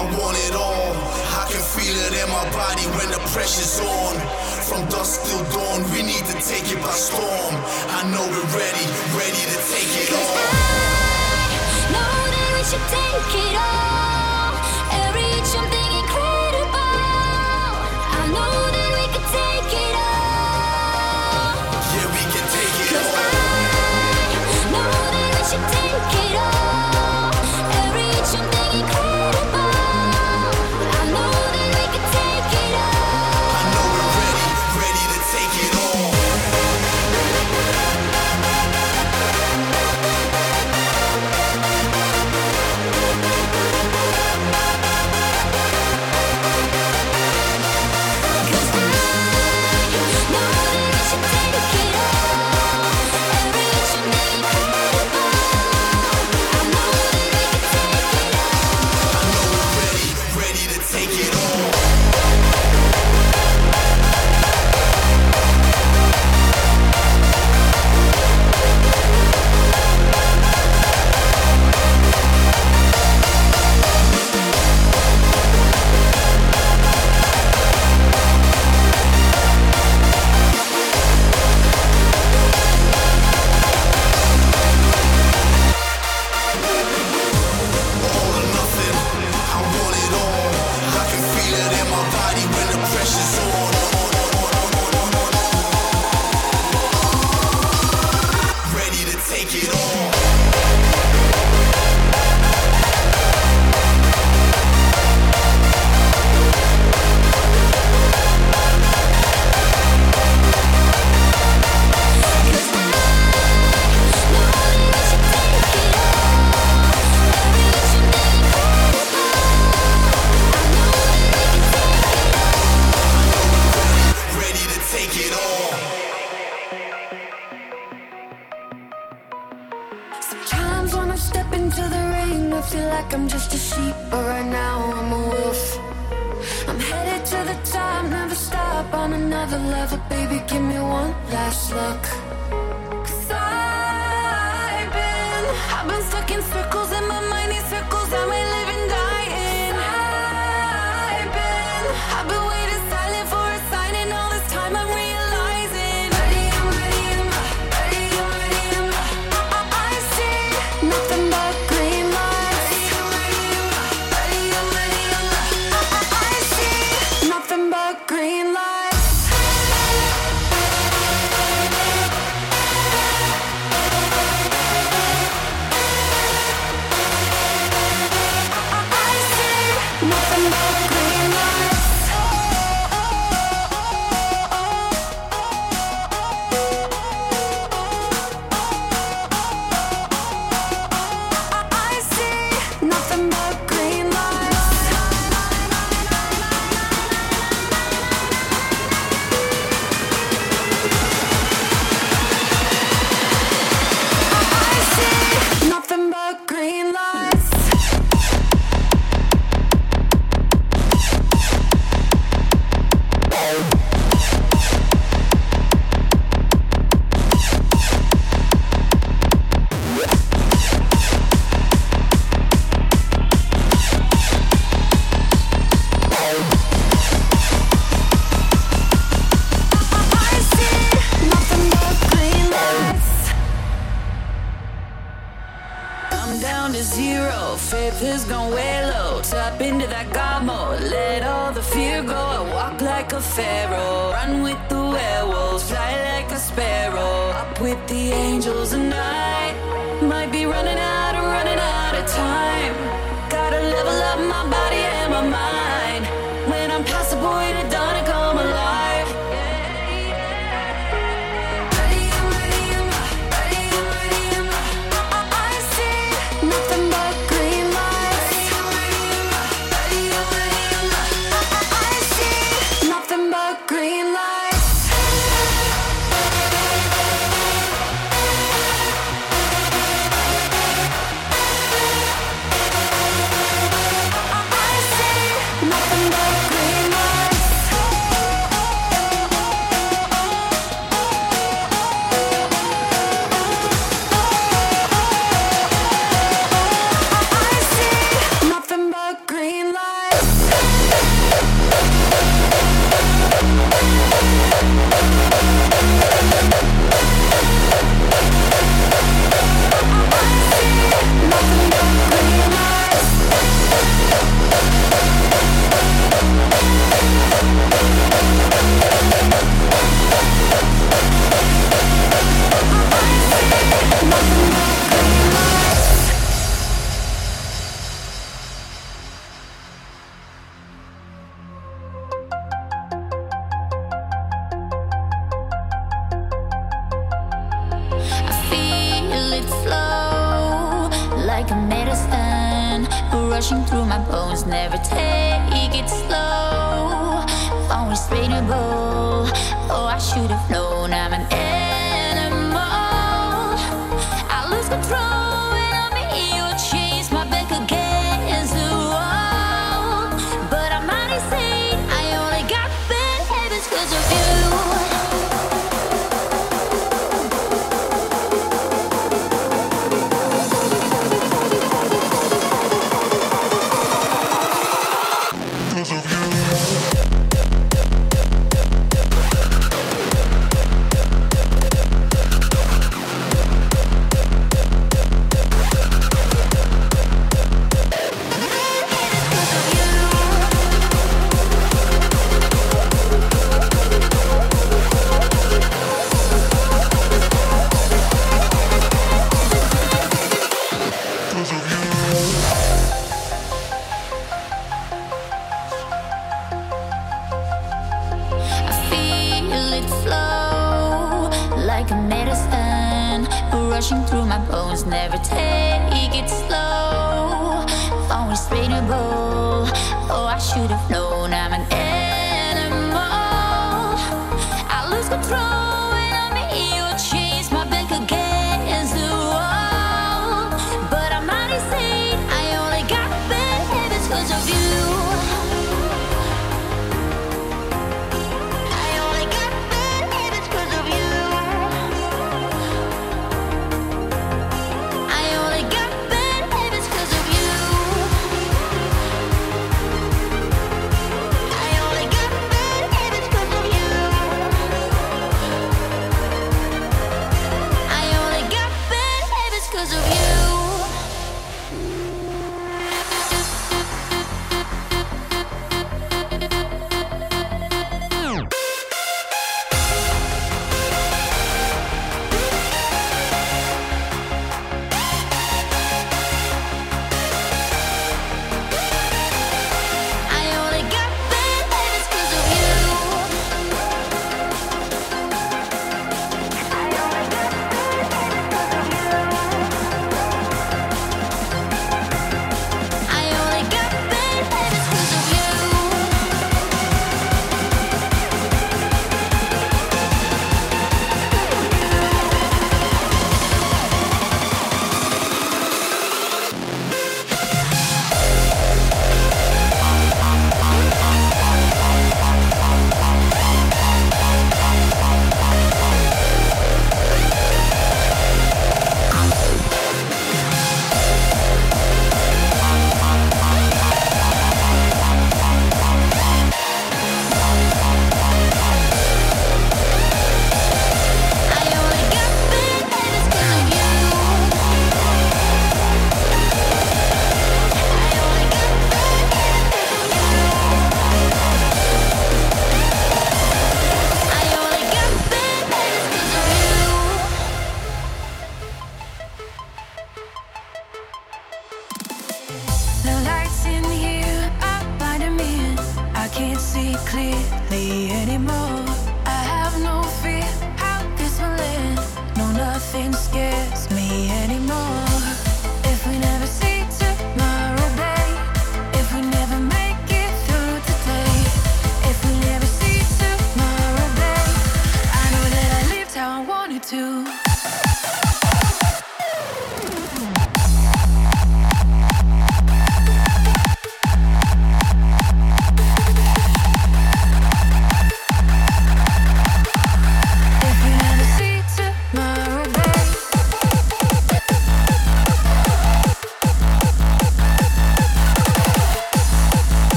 I want it all. I can feel it in my body when the pressure's on. From dusk till dawn, we need to take it by storm. I know we're ready, ready to take it on. I know that we should take it all.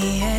yeah.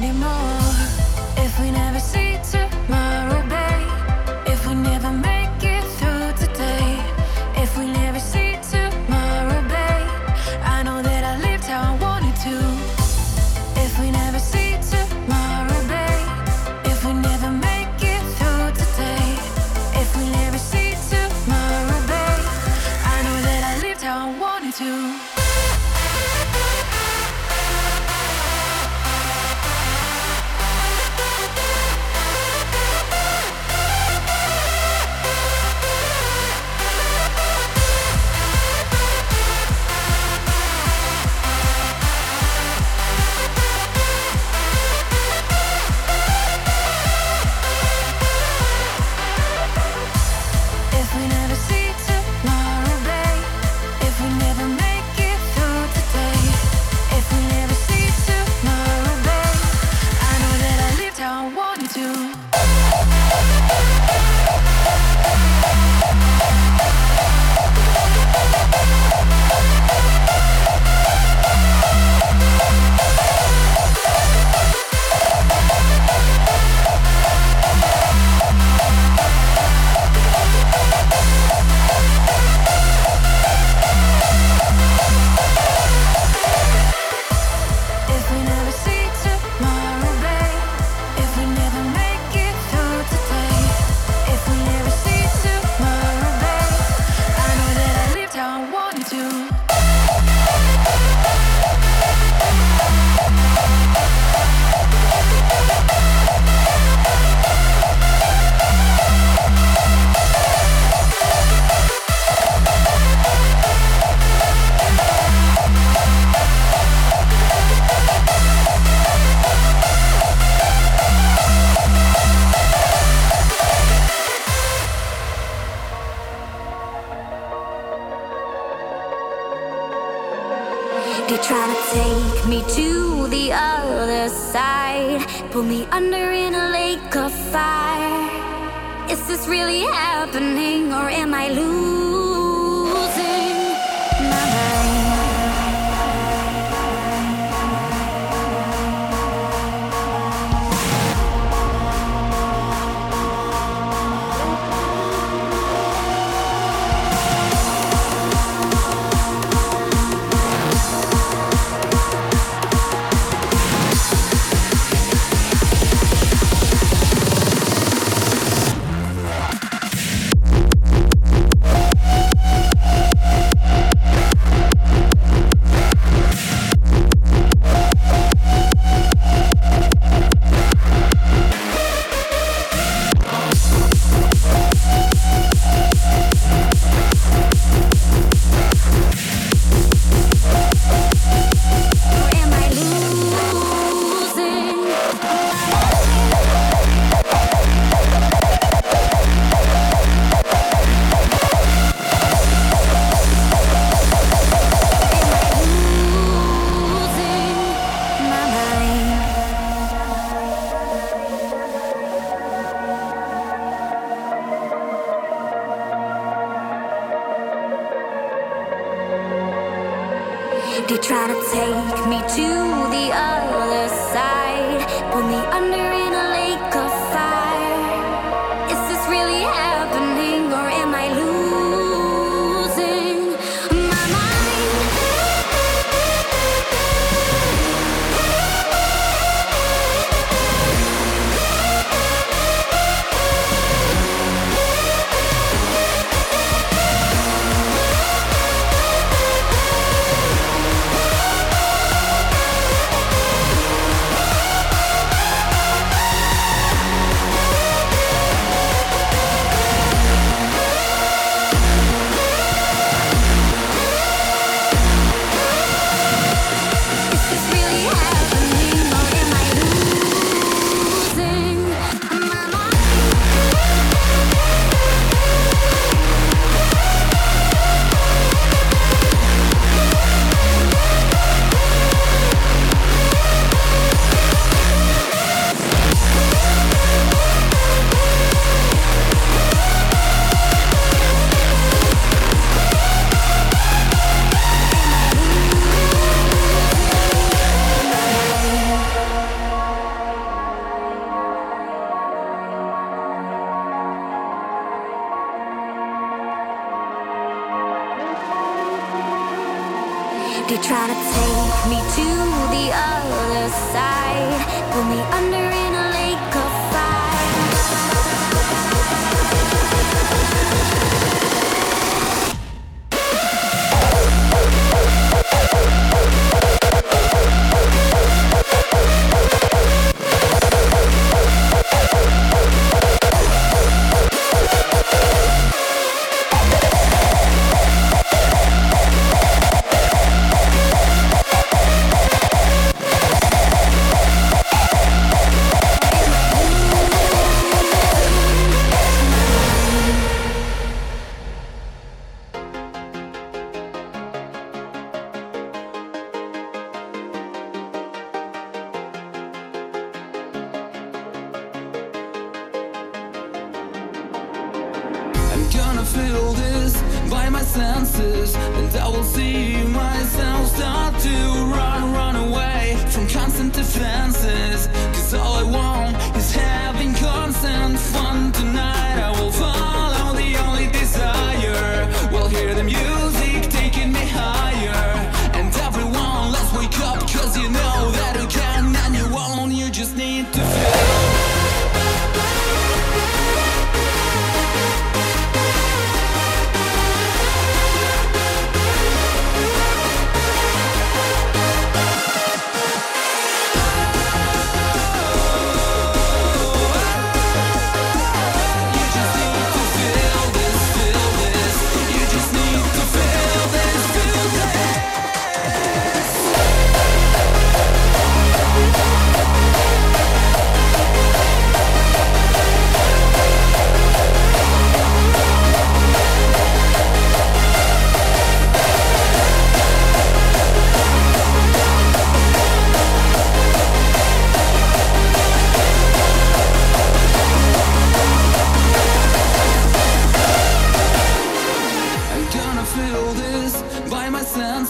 gonna feel this by my senses And I will see myself start to rise.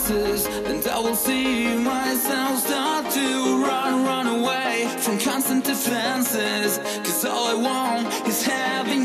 answers And I will see myself start to run, run away From constant defenses. Cause all I want is having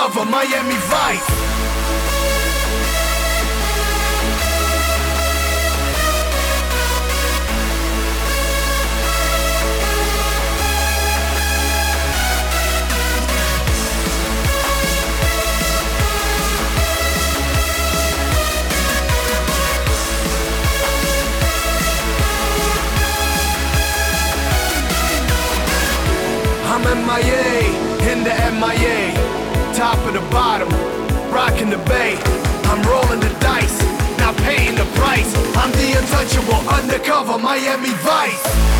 cover Miami Vice. I'm MIA, in the MIA it's a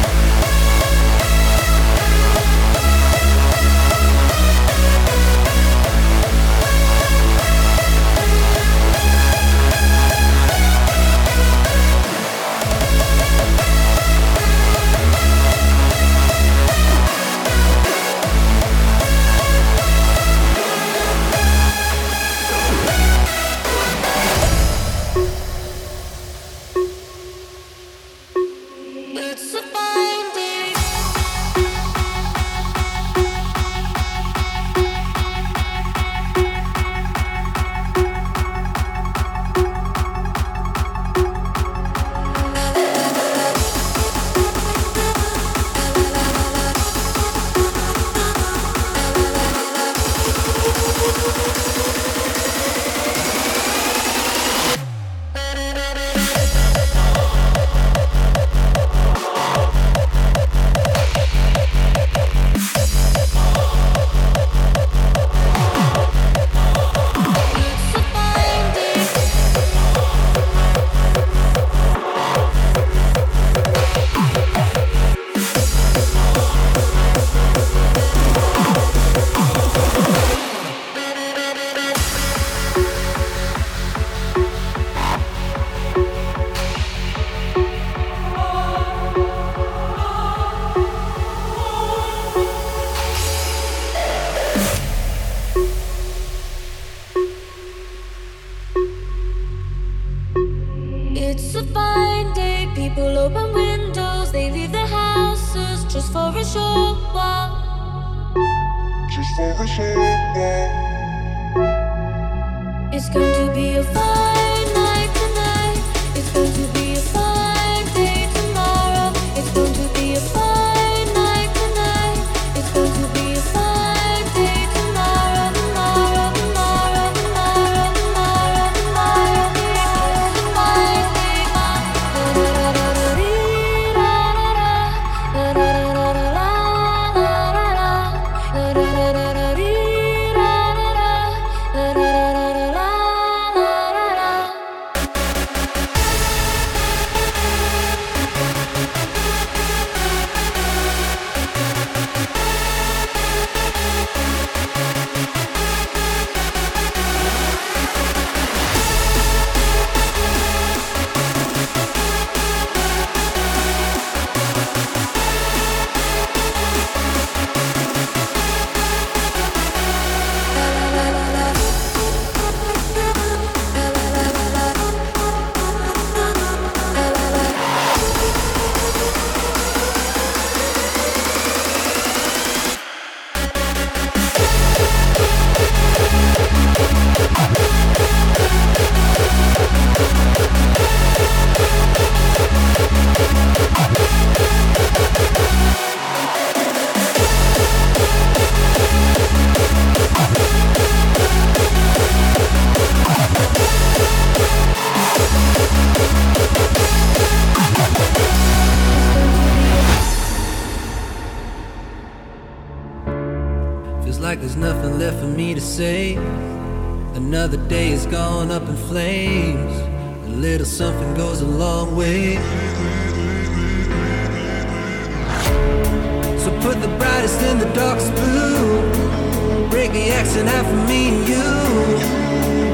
put the brightest in the darkest blue. Break the accent out for me and you.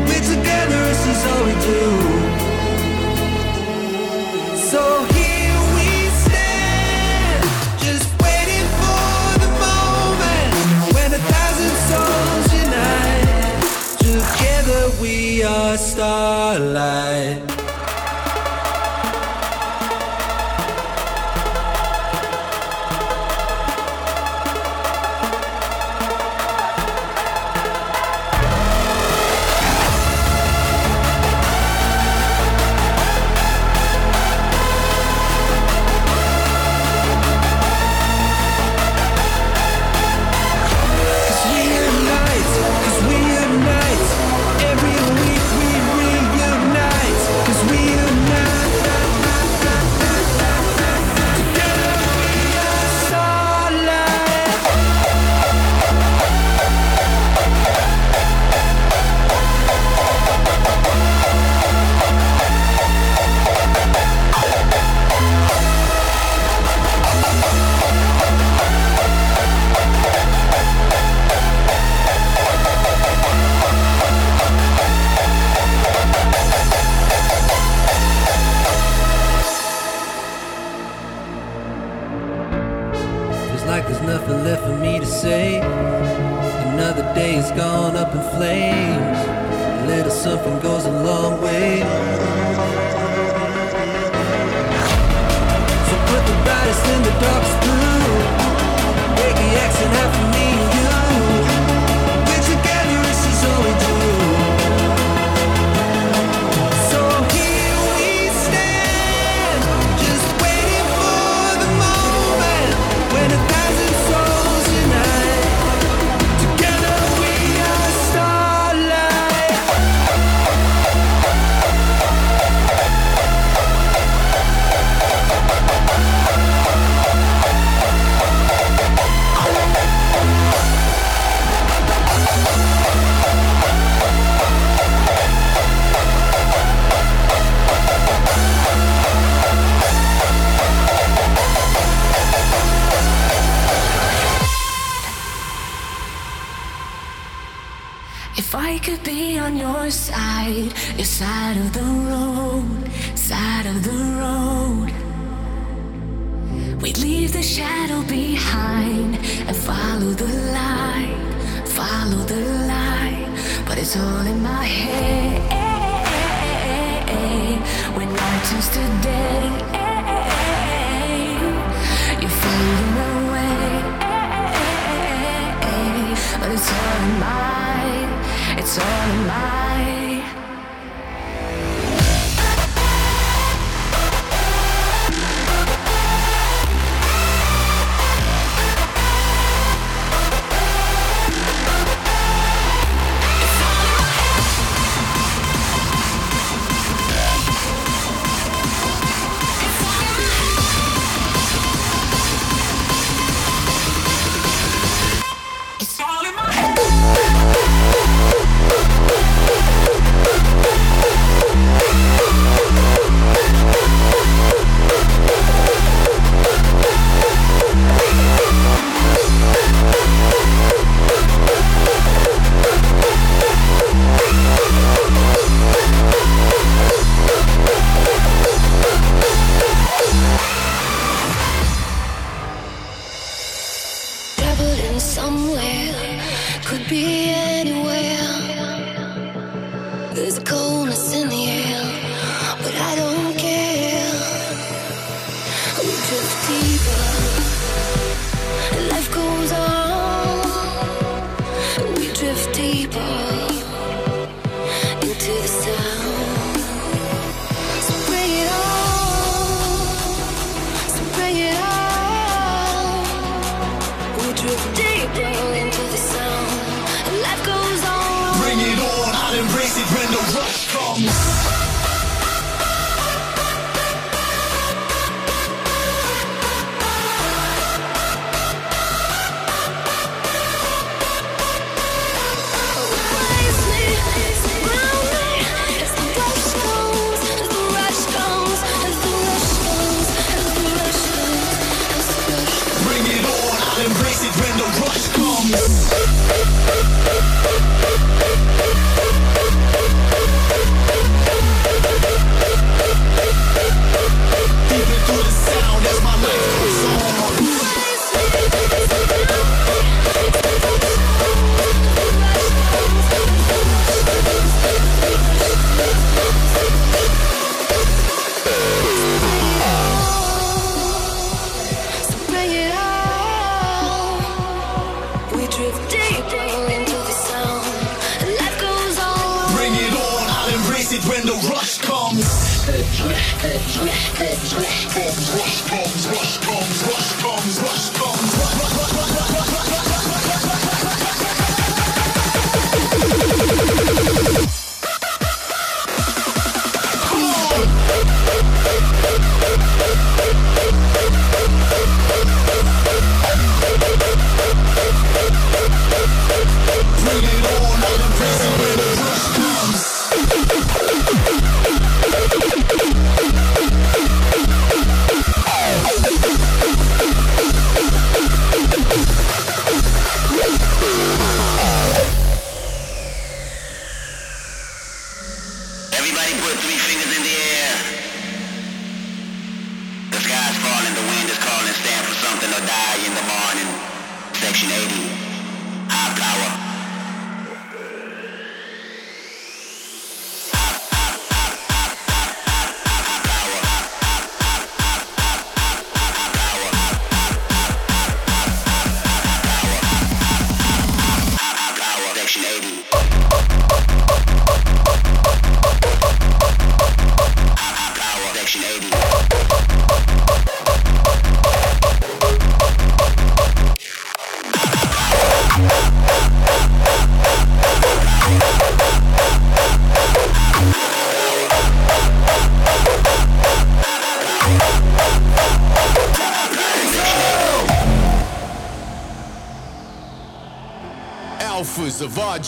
We're together, this is all we do. So here we stand, just waiting for the moment when a thousand souls unite. Together we are starlight. Like there's nothing left for me to say. Another day is gone up in flames. A little something goes a long way. So put the brightest in the darkest blue. I could be on your side, your side of the road, side of the road. We'd leave the shadow behind and follow the light, follow the light. But it's all in my head. We're not of our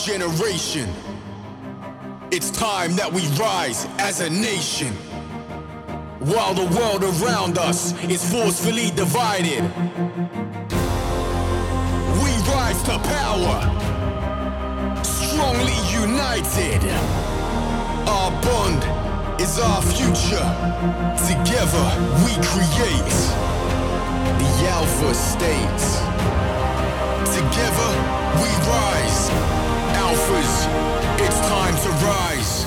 generation. It's time that we rise as a nation. While the world around us is forcefully divided, we rise to power, strongly united. Our bond is our future. Together we create the Alpha States. Together we rise. Alphas, it's time to rise.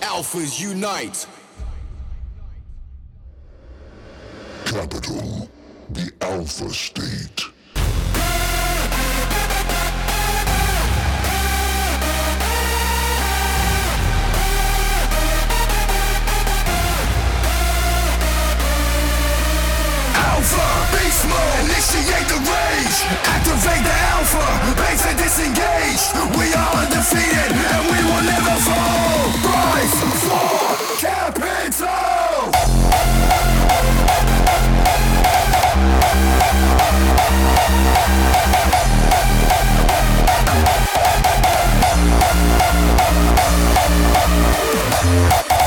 Alphas unite. Capital, the Alpha State. beast mode. Initiate the rage. Activate the alpha. Base and disengage. We are undefeated and we will never fall. Rise for capital. We'll.